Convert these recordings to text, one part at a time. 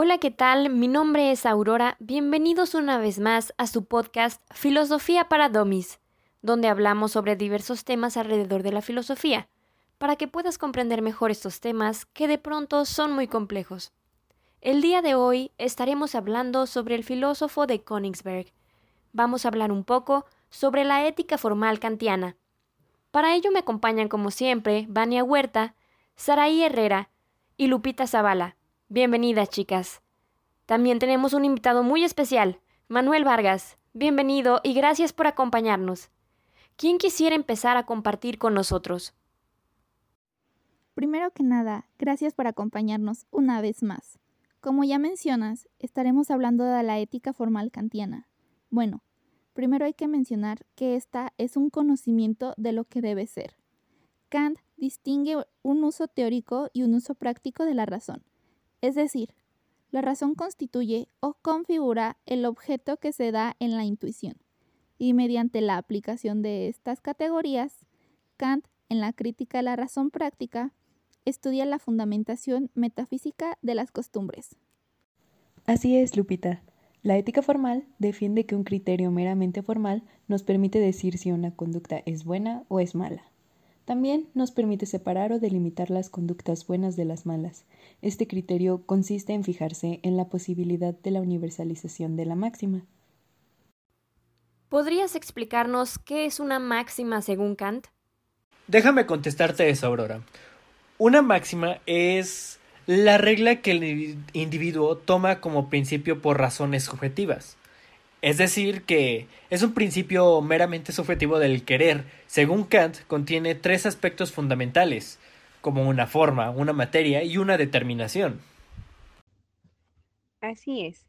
Hola, ¿qué tal? Mi nombre es Aurora. Bienvenidos una vez más a su podcast Filosofía para Domis, donde hablamos sobre diversos temas alrededor de la filosofía, para que puedas comprender mejor estos temas que de pronto son muy complejos. El día de hoy estaremos hablando sobre el filósofo de Königsberg. Vamos a hablar un poco sobre la ética formal kantiana. Para ello me acompañan como siempre Vania Huerta, Saraí Herrera y Lupita Zavala. Bienvenidas, chicas. También tenemos un invitado muy especial, Manuel Vargas. Bienvenido y gracias por acompañarnos. ¿Quién quisiera empezar a compartir con nosotros? Primero que nada, gracias por acompañarnos una vez más. Como ya mencionas, estaremos hablando de la ética formal kantiana. Bueno, primero hay que mencionar que esta es un conocimiento de lo que debe ser. Kant distingue un uso teórico y un uso práctico de la razón. Es decir, la razón constituye o configura el objeto que se da en la intuición. Y mediante la aplicación de estas categorías, Kant, en la crítica de la razón práctica, estudia la fundamentación metafísica de las costumbres. Así es, Lupita. La ética formal defiende que un criterio meramente formal nos permite decir si una conducta es buena o es mala. También nos permite separar o delimitar las conductas buenas de las malas. Este criterio consiste en fijarse en la posibilidad de la universalización de la máxima. ¿Podrías explicarnos qué es una máxima según Kant? Déjame contestarte eso, Aurora. Una máxima es la regla que el individuo toma como principio por razones subjetivas. Es decir, que es un principio meramente subjetivo del querer. Según Kant, contiene tres aspectos fundamentales, como una forma, una materia y una determinación. Así es.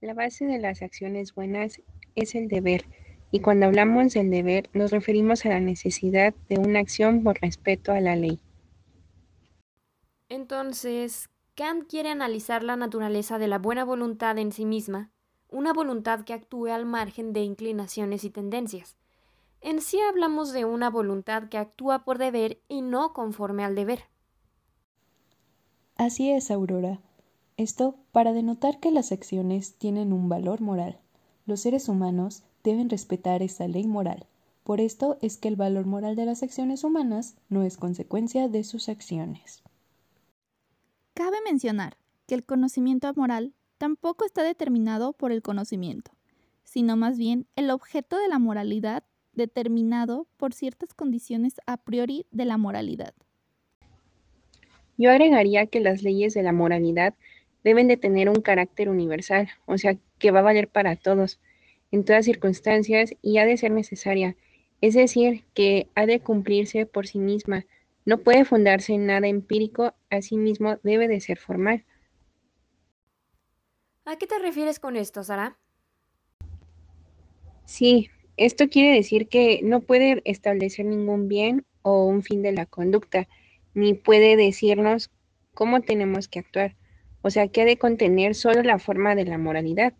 La base de las acciones buenas es el deber, y cuando hablamos del deber nos referimos a la necesidad de una acción por respeto a la ley. Entonces, Kant quiere analizar la naturaleza de la buena voluntad en sí misma una voluntad que actúe al margen de inclinaciones y tendencias. En sí hablamos de una voluntad que actúa por deber y no conforme al deber. Así es, Aurora. Esto para denotar que las acciones tienen un valor moral. Los seres humanos deben respetar esa ley moral. Por esto es que el valor moral de las acciones humanas no es consecuencia de sus acciones. Cabe mencionar que el conocimiento moral tampoco está determinado por el conocimiento, sino más bien el objeto de la moralidad determinado por ciertas condiciones a priori de la moralidad. Yo agregaría que las leyes de la moralidad deben de tener un carácter universal, o sea, que va a valer para todos, en todas circunstancias y ha de ser necesaria, es decir, que ha de cumplirse por sí misma, no puede fundarse en nada empírico, asimismo debe de ser formal. ¿A qué te refieres con esto, Sara? Sí, esto quiere decir que no puede establecer ningún bien o un fin de la conducta, ni puede decirnos cómo tenemos que actuar, o sea, que ha de contener solo la forma de la moralidad.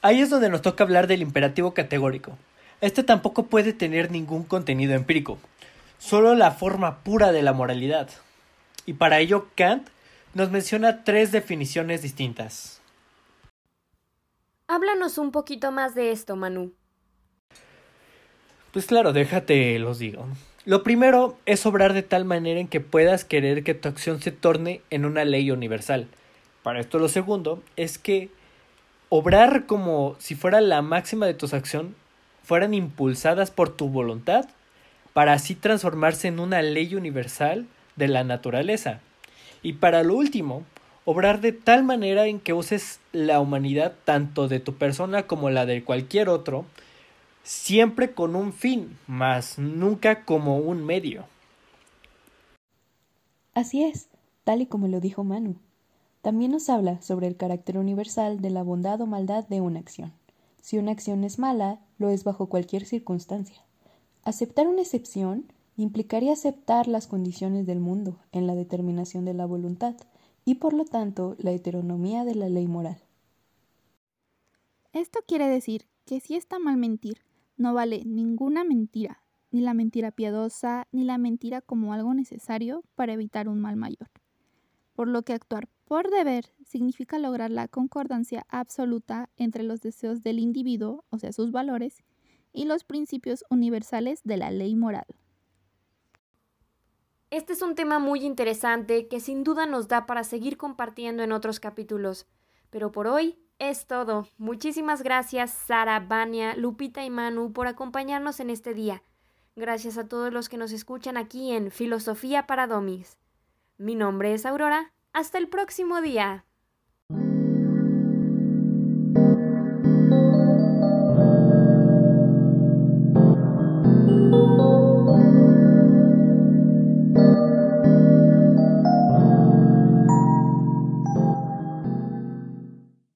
Ahí es donde nos toca hablar del imperativo categórico. Este tampoco puede tener ningún contenido empírico, solo la forma pura de la moralidad. Y para ello Kant nos menciona tres definiciones distintas. Háblanos un poquito más de esto, Manu. Pues claro, déjate, los digo. Lo primero es obrar de tal manera en que puedas querer que tu acción se torne en una ley universal. Para esto lo segundo es que obrar como si fuera la máxima de tu acción fueran impulsadas por tu voluntad para así transformarse en una ley universal de la naturaleza. Y para lo último, obrar de tal manera en que uses la humanidad tanto de tu persona como la de cualquier otro, siempre con un fin, mas nunca como un medio. Así es, tal y como lo dijo Manu. También nos habla sobre el carácter universal de la bondad o maldad de una acción. Si una acción es mala, lo es bajo cualquier circunstancia. Aceptar una excepción implicaría aceptar las condiciones del mundo en la determinación de la voluntad y por lo tanto la heteronomía de la ley moral. Esto quiere decir que si está mal mentir, no vale ninguna mentira, ni la mentira piadosa, ni la mentira como algo necesario para evitar un mal mayor. por lo que actuar por deber significa lograr la concordancia absoluta entre los deseos del individuo, o sea, sus valores, y los principios universales de la ley moral. Este es un tema muy interesante que sin duda nos da para seguir compartiendo en otros capítulos. Pero por hoy es todo. Muchísimas gracias Sara, Vania, Lupita y Manu por acompañarnos en este día. Gracias a todos los que nos escuchan aquí en Filosofía para Domis. Mi nombre es Aurora. Hasta el próximo día.